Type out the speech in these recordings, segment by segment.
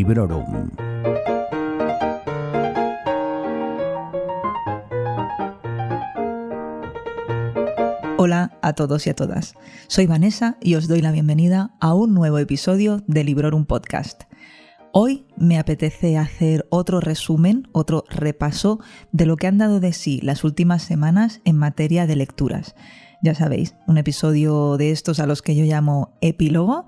Librorum. Hola a todos y a todas. Soy Vanessa y os doy la bienvenida a un nuevo episodio de Librorum Podcast. Hoy me apetece hacer otro resumen, otro repaso de lo que han dado de sí las últimas semanas en materia de lecturas. Ya sabéis, un episodio de estos a los que yo llamo epílogo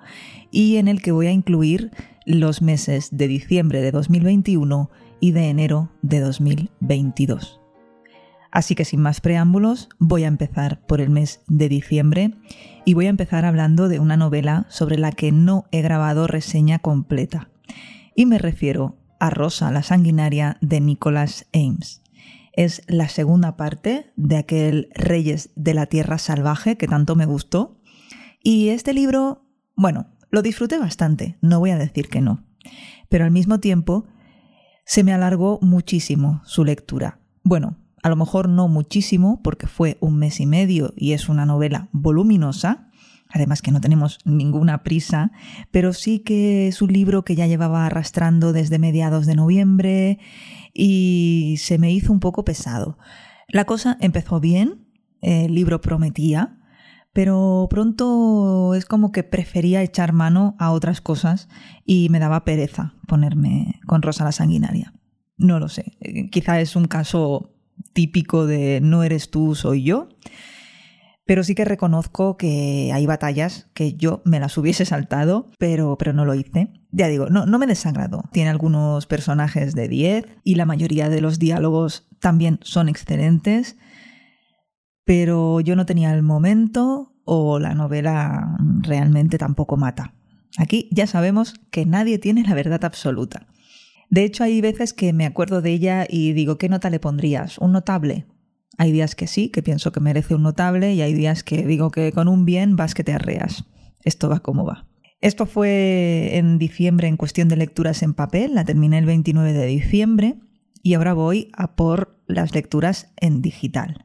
y en el que voy a incluir los meses de diciembre de 2021 y de enero de 2022. Así que sin más preámbulos, voy a empezar por el mes de diciembre y voy a empezar hablando de una novela sobre la que no he grabado reseña completa y me refiero a Rosa la Sanguinaria de Nicholas Ames. Es la segunda parte de aquel Reyes de la Tierra Salvaje que tanto me gustó. Y este libro, bueno, lo disfruté bastante, no voy a decir que no. Pero al mismo tiempo, se me alargó muchísimo su lectura. Bueno, a lo mejor no muchísimo, porque fue un mes y medio y es una novela voluminosa, además que no tenemos ninguna prisa, pero sí que es un libro que ya llevaba arrastrando desde mediados de noviembre y se me hizo un poco pesado. La cosa empezó bien, el libro prometía, pero pronto es como que prefería echar mano a otras cosas y me daba pereza ponerme con Rosa la Sanguinaria. No lo sé, quizá es un caso típico de no eres tú, soy yo. Pero sí que reconozco que hay batallas que yo me las hubiese saltado, pero, pero no lo hice. Ya digo, no, no me desagradó. Tiene algunos personajes de 10 y la mayoría de los diálogos también son excelentes, pero yo no tenía el momento o la novela realmente tampoco mata. Aquí ya sabemos que nadie tiene la verdad absoluta. De hecho, hay veces que me acuerdo de ella y digo, ¿qué nota le pondrías? ¿Un notable? Hay días que sí, que pienso que merece un notable y hay días que digo que con un bien vas que te arreas. Esto va como va. Esto fue en diciembre en cuestión de lecturas en papel, la terminé el 29 de diciembre y ahora voy a por las lecturas en digital.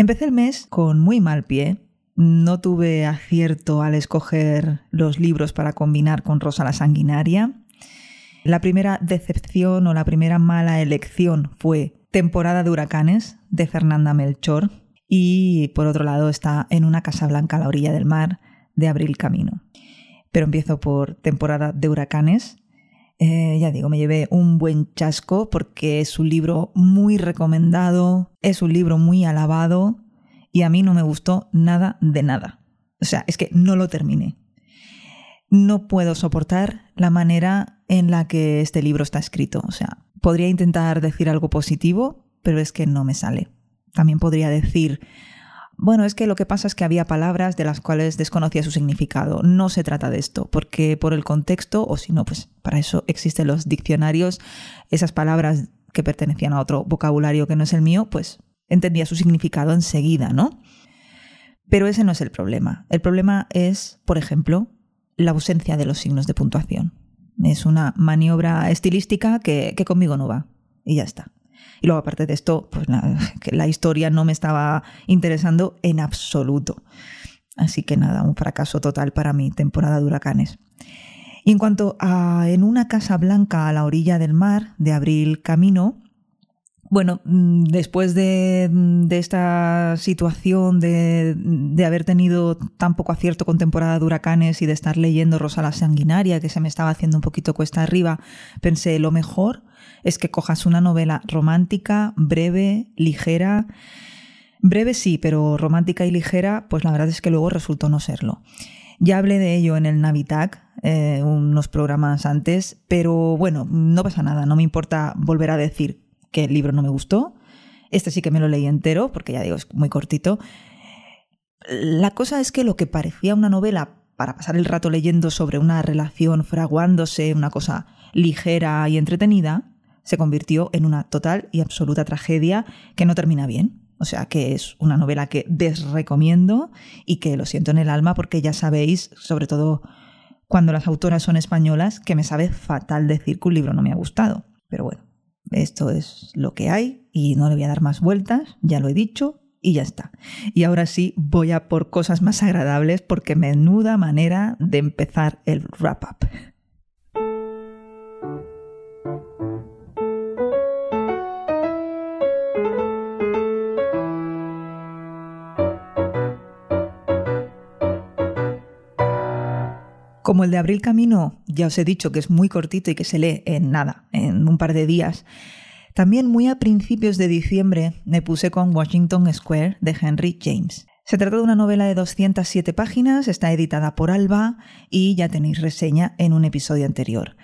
Empecé el mes con muy mal pie, no tuve acierto al escoger los libros para combinar con Rosa la Sanguinaria. La primera decepción o la primera mala elección fue Temporada de huracanes de Fernanda Melchor y por otro lado está En una casa blanca a la orilla del mar de Abril Camino. Pero empiezo por Temporada de huracanes. Eh, ya digo, me llevé un buen chasco porque es un libro muy recomendado, es un libro muy alabado y a mí no me gustó nada de nada. O sea, es que no lo terminé. No puedo soportar la manera en la que este libro está escrito. O sea, podría intentar decir algo positivo, pero es que no me sale. También podría decir, bueno, es que lo que pasa es que había palabras de las cuales desconocía su significado. No se trata de esto, porque por el contexto, o si no, pues para eso existen los diccionarios, esas palabras que pertenecían a otro vocabulario que no es el mío, pues entendía su significado enseguida, ¿no? Pero ese no es el problema. El problema es, por ejemplo, la ausencia de los signos de puntuación. Es una maniobra estilística que, conmigo no va. Y ya está. Y luego, aparte de esto, pues la historia no me estaba interesando en absoluto. Así que nada, un fracaso total para mi temporada de huracanes. Y en cuanto a En una casa blanca a la orilla del mar, de Abril Camino, bueno, mm, después de, esta situación de, de, haber tenido tan poco acierto con temporada de huracanes y de estar leyendo Rosa la Sanguinaria, que se me estaba haciendo un poquito cuesta arriba, pensé, lo mejor es que cojas una novela romántica, breve, ligera. Breve sí, pero romántica y ligera, pues la verdad es que luego resultó no serlo. Ya hablé de ello en el Navitac, eh, unos programas antes, pero bueno, no pasa nada, no me importa volver a decir que el libro no me gustó. Este sí que me lo leí entero, porque ya digo, es muy cortito. La cosa es que lo que parecía una novela para pasar el rato leyendo sobre una relación fraguándose, una cosa ligera y entretenida, se convirtió en una total y absoluta tragedia que no termina bien. O sea que es una novela que desrecomiendo y que lo siento en el alma porque ya sabéis, sobre todo cuando las autoras son españolas, que me sabe fatal decir que un libro no me ha gustado. Pero bueno, esto es lo que hay y no le voy a dar más vueltas, ya lo he dicho y ya está. Y ahora sí voy a por cosas más agradables porque menuda manera de empezar el wrap-up. Como el de Abril Camino, ya os he dicho que es muy cortito y que se lee en nada, en un par de días. También muy a principios de diciembre me puse con Washington Square de Henry James. Se trata de una novela de 207 páginas, está editada por Alba y ya tenéis reseña en un episodio anterior.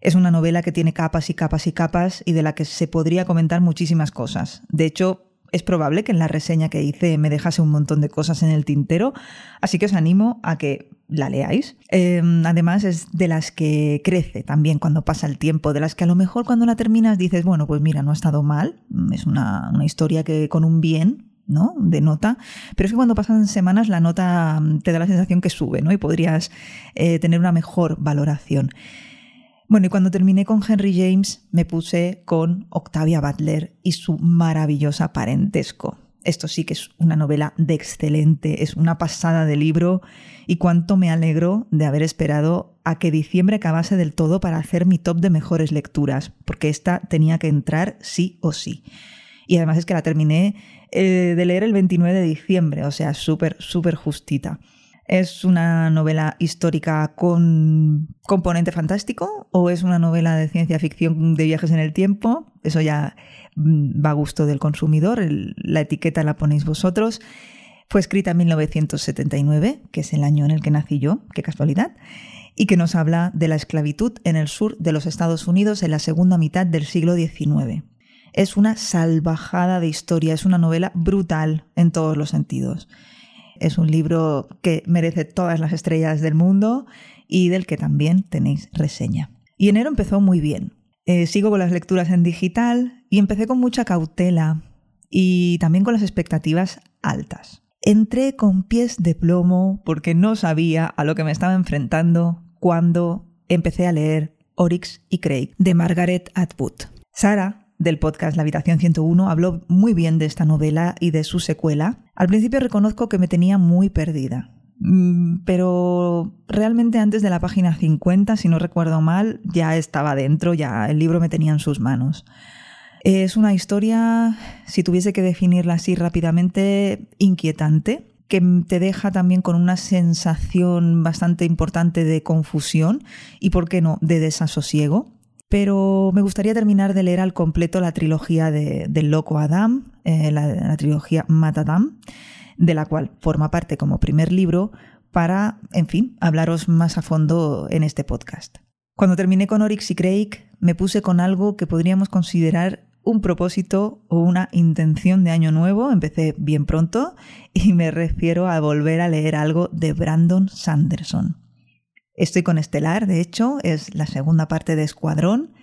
Es una novela que tiene capas y capas y capas y de la que se podría comentar muchísimas cosas. De hecho, es probable que en la reseña que hice me dejase un montón de cosas en el tintero, así que os animo a que la leáis. Em, además es de las que crece también cuando pasa el tiempo, de las que a lo mejor cuando la terminas dices, bueno, pues mira, no ha estado mal, es una, una historia que con un bien ¿no? de nota, pero es que cuando pasan semanas la nota mm, te da la sensación que sube ¿no? y podrías eh, tener una mejor valoración. Bueno, y cuando terminé con Henry James me puse con Octavia Butler y su maravillosa parentesco. Esto sí que es una novela de excelente, es una pasada de libro y cuánto me alegro de haber esperado a que diciembre acabase del todo para hacer mi top de mejores lecturas, porque esta tenía que entrar sí o sí. Y además es que la terminé eh, de leer el 29 de diciembre, o sea, súper, súper justita. ¿Es una novela histórica con componente fantástico o es una novela de ciencia ficción de viajes en el tiempo? Eso ya mm, va a gusto del consumidor, la etiqueta la ponéis vosotros. Fue escrita en 1979, que es el año en el que nací yo, qué casualidad, y que nos habla de la esclavitud en el sur de los Estados Unidos en la segunda mitad del siglo XIX. Es una salvajada de historia, es una novela brutal en todos los sentidos. Es un libro que merece todas las estrellas del mundo y del que también tenéis reseña. Y enero empezó muy bien. Eh, sigo con las lecturas en digital y empecé con mucha cautela y también con las expectativas altas. Entré con pies de plomo porque no sabía a lo que me estaba enfrentando cuando empecé a leer Oryx y Craig de Margaret Atwood. Sara, del podcast La Habitación 101 habló muy bien de esta novela y de su secuela. Al principio reconozco que me tenía muy perdida. Mm, pero realmente antes de la página 50, si no recuerdo mal, ya estaba dentro, ya el libro me tenía en sus manos. Es una historia, si tuviese que definirla así rápidamente, inquietante, que te deja también con una sensación bastante importante de confusión y, ¿por qué no?, de desasosiego. Pero me gustaría terminar de leer al completo la trilogía de, del loco Adam, eh, la, trilogía Matadam, de la cual forma parte como primer libro, para, en fin, hablaros más a fondo en este podcast. Cuando terminé con Oryx y Craig, me puse con algo que podríamos considerar un propósito o una intención de año nuevo, empecé bien pronto, y me refiero a volver a leer algo de Brandon Sanderson. Estoy con Estelar, de hecho, es la segunda parte de Escuadrón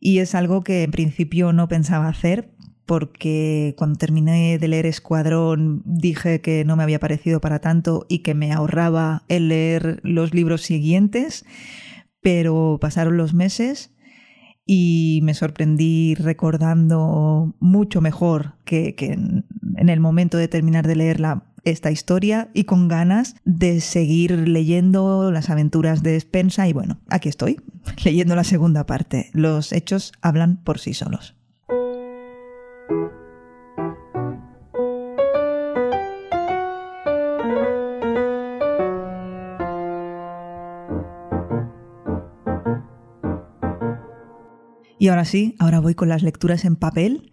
y es algo que en principio no pensaba hacer porque cuando terminé de leer Escuadrón dije que no me había parecido para tanto y que me ahorraba el leer los libros siguientes, pero pasaron los meses y me sorprendí recordando mucho mejor que, en el momento de terminar de leerla esta historia y con ganas de seguir leyendo las aventuras de Spensa y bueno, aquí estoy, leyendo la segunda parte. Los hechos hablan por sí solos. Y ahora sí, ahora voy con las lecturas en papel,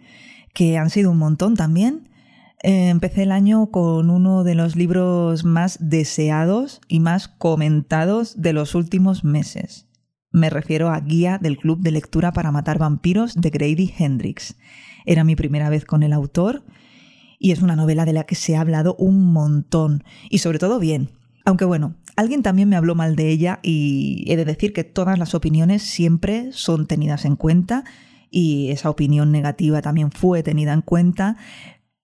que han sido un montón también. Eh, empecé el año con uno de los libros más deseados y más comentados de los últimos meses. Me refiero a Guía del Club de Lectura para Matar Vampiros de Grady Hendrix. Era mi primera vez con el autor y es una novela de la que se ha hablado un montón y sobre todo bien. Aunque bueno, alguien también me habló mal de ella y he de decir que todas las opiniones siempre son tenidas en cuenta y esa opinión negativa también fue tenida en cuenta,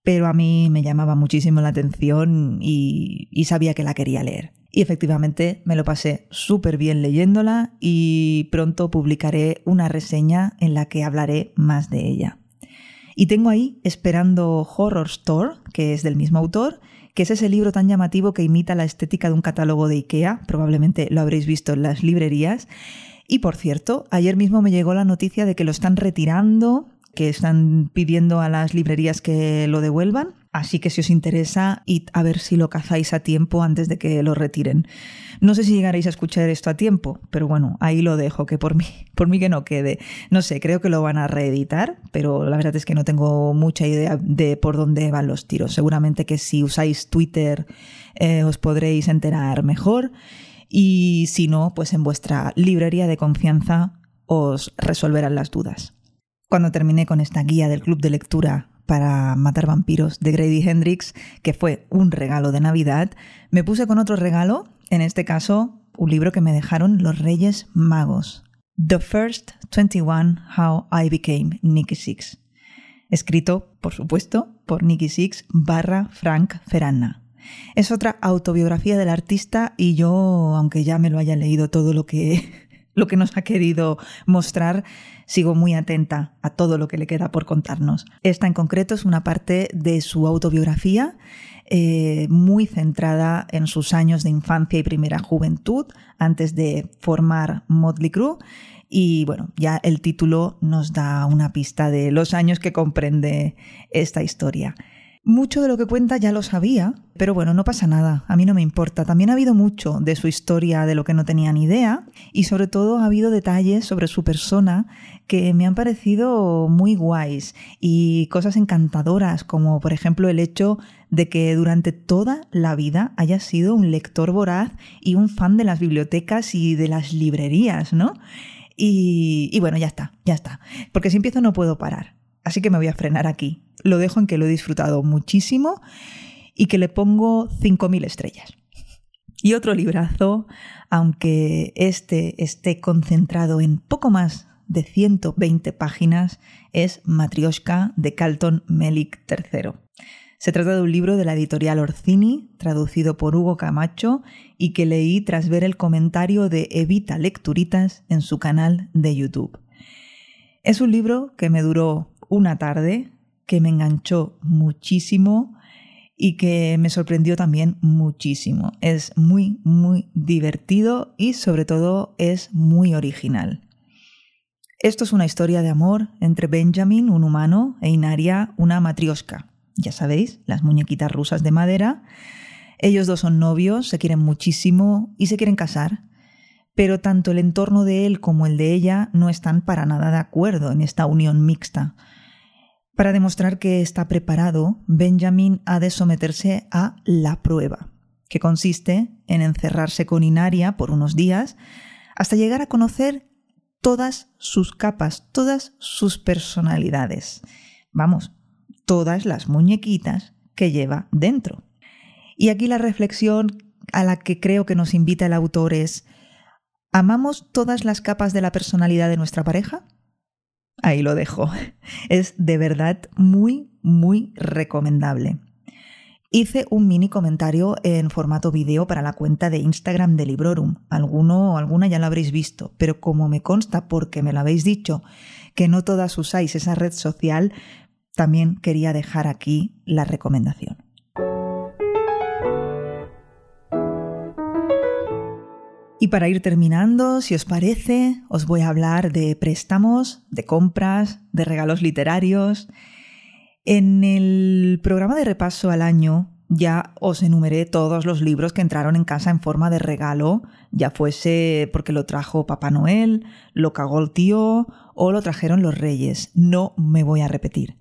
pero a mí me llamaba muchísimo la atención y, sabía que la quería leer. Y efectivamente me lo pasé súper bien leyéndola y pronto publicaré una reseña en la que hablaré más de ella. Y tengo ahí esperando Horror Store, que es del mismo autor, que es ese libro tan llamativo que imita la estética de un catálogo de IKEA, probablemente lo habréis visto en las librerías. Y por cierto, ayer mismo me llegó la noticia de que lo están retirando que están pidiendo a las librerías que lo devuelvan. Así que si os interesa, id a ver si lo cazáis a tiempo antes de que lo retiren. No sé si llegaréis a escuchar esto a tiempo, pero bueno, ahí lo dejo, que por mí, por mí que no quede. No sé, creo que lo van a reeditar, pero la verdad es que no tengo mucha idea de por dónde van los tiros. Seguramente que si usáis Twitter eh, os podréis enterar mejor y si no, pues en vuestra librería de confianza os resolverán las dudas. Cuando terminé con esta guía del club de lectura para matar vampiros de Grady Hendrix, que fue un regalo de Navidad, me puse con otro regalo, en este caso un libro que me dejaron los Reyes Magos. The First 21 How I Became Nicky Six. Escrito, por supuesto, por Nicky Six barra Frank Ferranna. Es otra autobiografía del artista y yo, aunque ya me lo haya leído todo lo que lo que nos ha querido mostrar, sigo muy atenta a todo lo que le queda por contarnos. Esta en concreto es una parte de su autobiografía eh, muy centrada en sus años de infancia y primera juventud antes de formar Motley Crue. Y bueno, ya el título nos da una pista de los años que comprende esta historia. Mucho de lo que cuenta ya lo sabía, pero bueno, no pasa nada, a mí no me importa. También ha habido mucho de su historia de lo que no tenía ni idea y sobre todo ha habido detalles sobre su persona que me han parecido muy guays y cosas encantadoras, como por ejemplo el hecho de que durante toda la vida haya sido un lector voraz y un fan de las bibliotecas y de las librerías, ¿no? Y, y bueno, ya está, ya está, porque si empiezo no puedo parar. Así que me voy a frenar aquí. Lo dejo en que lo he disfrutado muchísimo y que le pongo 5.000 estrellas. Y otro librazo, aunque este esté concentrado en poco más de 120 páginas, es Matrioshka de Carlton Melik III. Se trata de un libro de la editorial Orcini, traducido por Hugo Camacho, y que leí tras ver el comentario de Evita Lecturitas en su canal de YouTube. Es un libro que me duró una tarde que me enganchó muchísimo y que me sorprendió también muchísimo. Es muy, muy divertido y sobre todo es muy original. Esto es una historia de amor entre Benjamin, un humano, e Inaria, una matrioska. Ya sabéis, las muñequitas rusas de madera. Ellos dos son novios, se quieren muchísimo y se quieren casar. Pero tanto el entorno de él como el de ella no están para nada de acuerdo en esta unión mixta. Para demostrar que está preparado, Benjamin ha de someterse a la prueba, que consiste en encerrarse con Inaria por unos días hasta llegar a conocer todas sus capas, todas sus personalidades. Vamos, todas las muñequitas que lleva dentro. Y aquí la reflexión a la que creo que nos invita el autor es, ¿amamos todas las capas de la personalidad de nuestra pareja? Ahí lo dejo. Es de verdad muy, muy recomendable. Hice un mini comentario en formato vídeo para la cuenta de Instagram de Librorum. Alguno o alguna ya lo habréis visto, pero como me consta porque me lo habéis dicho que no todas usáis esa red social, también quería dejar aquí la recomendación. Y para ir terminando, si os parece, os voy a hablar de préstamos, de compras, de regalos literarios. En el programa de repaso al año ya os enumeré todos los libros que entraron en casa en forma de regalo, ya fuese porque lo trajo Papá Noel, lo cagó el tío o lo trajeron los reyes. No me voy a repetir.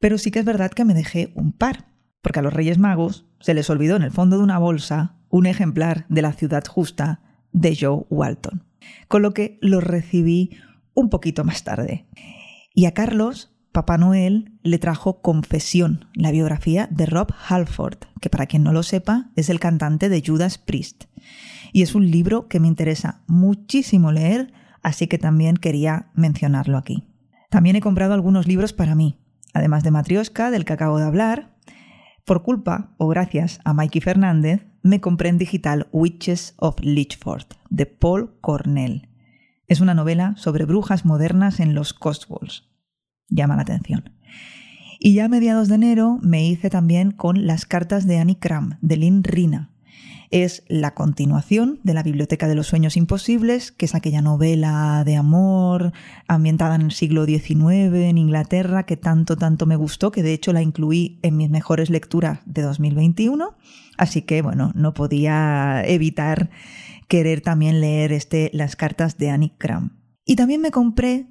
Pero sí que es verdad que me dejé un par, porque a los Reyes Magos se les olvidó en el fondo de una bolsa un ejemplar de la ciudad justa de Joe Walton, con lo que lo recibí un poquito más tarde. Y a Carlos, Papá Noel le trajo Confesión, la biografía de Rob Halford, que para quien no lo sepa es el cantante de Judas Priest. Y es un libro que me interesa muchísimo leer, así que también quería mencionarlo aquí. También he comprado algunos libros para mí, además de Matrioska, del que acabo de hablar. Por culpa o gracias a Mikey Fernández, me compré en digital Witches of Lichford, de Paul Cornell. Es una novela sobre brujas modernas en los Cotswolds. Llama la atención. Y ya a mediados de enero me hice también con Las cartas de Annie Cram, de Lynn Rina. Es la continuación de la Biblioteca de los Sueños Imposibles, que es aquella novela de amor ambientada en el siglo XIX en Inglaterra que tanto, tanto me gustó, que de hecho la incluí en mis mejores lecturas de 2021. Así que, bueno, no podía evitar querer también leer este Las cartas de Annie Cram. Y también me compré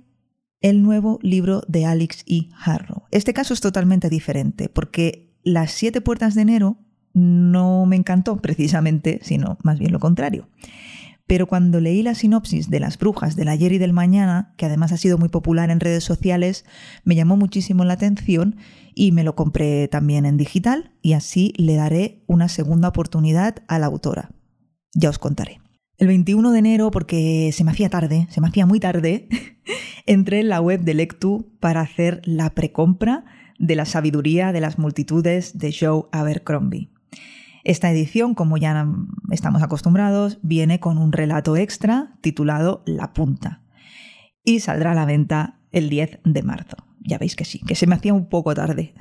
el nuevo libro de Alex E. Harrow. Este caso es totalmente diferente porque Las siete puertas de enero no me encantó precisamente, sino más bien lo contrario. Pero cuando leí la sinopsis de Las brujas del ayer y del mañana, que además ha sido muy popular en redes sociales, me llamó muchísimo la atención y me lo compré también en digital y así le daré una segunda oportunidad a la autora. Ya os contaré. El 21 de enero, porque se me hacía tarde, se me hacía muy tarde, entré en la web de Lectu para hacer la precompra de la sabiduría de las multitudes de Joe Abercrombie. Esta edición, como ya estamos acostumbrados, viene con un relato extra titulado La punta y saldrá a la venta el 10 de marzo. Ya veis que sí, que se me hacía un poco tarde.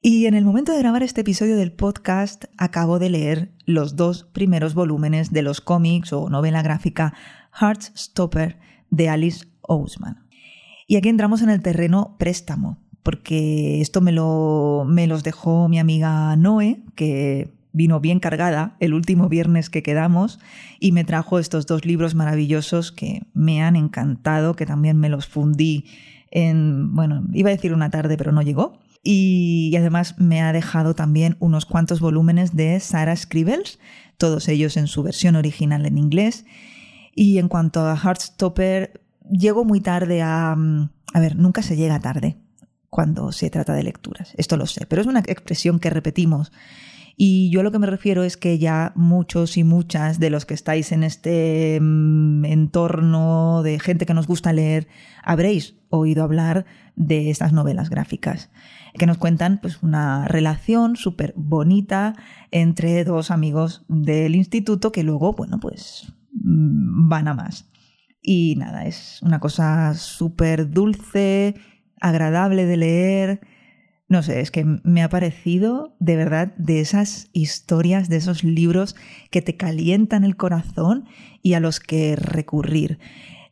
Y en el momento de grabar este episodio del podcast acabo de leer los dos primeros volúmenes de los cómics o novela gráfica Heartstopper de Alice Ousman. Y aquí entramos en el terreno préstamo, porque esto me, lo, me los dejó mi amiga Noé, que vino bien cargada el último viernes que quedamos y me trajo estos dos libros maravillosos que me han encantado, que también me los fundí en, bueno, iba a decir una tarde, pero no llegó. Y además me ha dejado también unos cuantos volúmenes de Sarah Scribbles, todos ellos en su versión original en inglés. Y en cuanto a Heartstopper, llego muy tarde a... A ver, nunca se llega tarde cuando se trata de lecturas. Esto lo sé, pero es una expresión que repetimos. Y yo a lo que me refiero es que ya muchos y muchas de los que estáis en este mm, entorno de gente que nos gusta leer, habréis oído hablar de estas novelas gráficas que nos cuentan pues, una relación súper bonita entre dos amigos del instituto que luego, bueno, pues mm, van a más. Y nada, es una cosa súper dulce, agradable de leer. No sé, es que me ha parecido de verdad de esas historias, de esos libros que te calientan el corazón y a los que recurrir.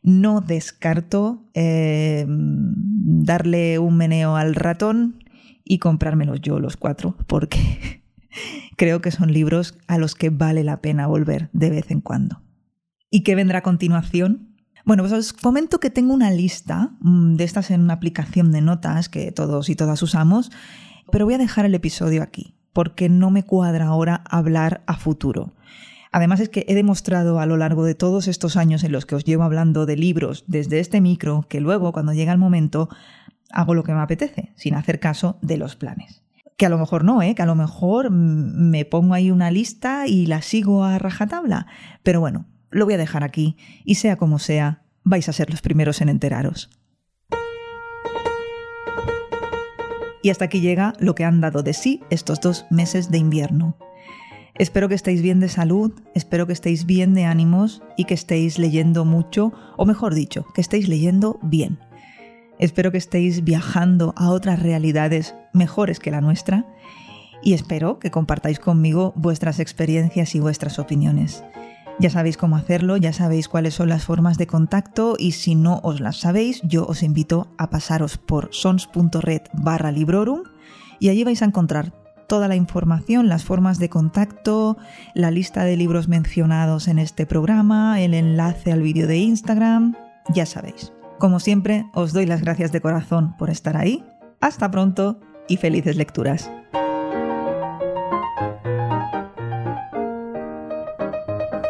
No descarto eh, darle un meneo al ratón y comprármelos yo los cuatro, porque creo que son libros a los que vale la pena volver de vez en cuando. ¿Y qué vendrá a continuación? Bueno, pues os comento que tengo una lista mm, de estas en una aplicación de notas que todos y todas usamos, pero voy a dejar el episodio aquí, porque no me cuadra ahora hablar a futuro. Además es que he demostrado a lo largo de todos estos años en los que os llevo hablando de libros desde este micro que luego, cuando llega el momento, hago lo que me apetece, sin hacer caso de los planes. Que a lo mejor no, ¿eh? que a lo mejor mm, me pongo ahí una lista y la sigo a rajatabla. Pero bueno, lo voy a dejar aquí y sea como sea, vais a ser los primeros en enteraros. Y hasta aquí llega lo que han dado de sí estos dos meses de invierno. Espero que estéis bien de salud, espero que estéis bien de ánimos y que estéis leyendo mucho, o mejor dicho, que estéis leyendo bien. Espero que estéis viajando a otras realidades mejores que la nuestra y espero que compartáis conmigo vuestras experiencias y vuestras opiniones. Ya sabéis cómo hacerlo, ya sabéis cuáles son las formas de contacto y si no os las sabéis, yo os invito a pasaros por sons.red barra librorum y allí vais a encontrar toda la información, las formas de contacto, la lista de libros mencionados en este programa, el enlace al vídeo de Instagram, ya sabéis. Como siempre, os doy las gracias de corazón por estar ahí. Hasta pronto y felices lecturas.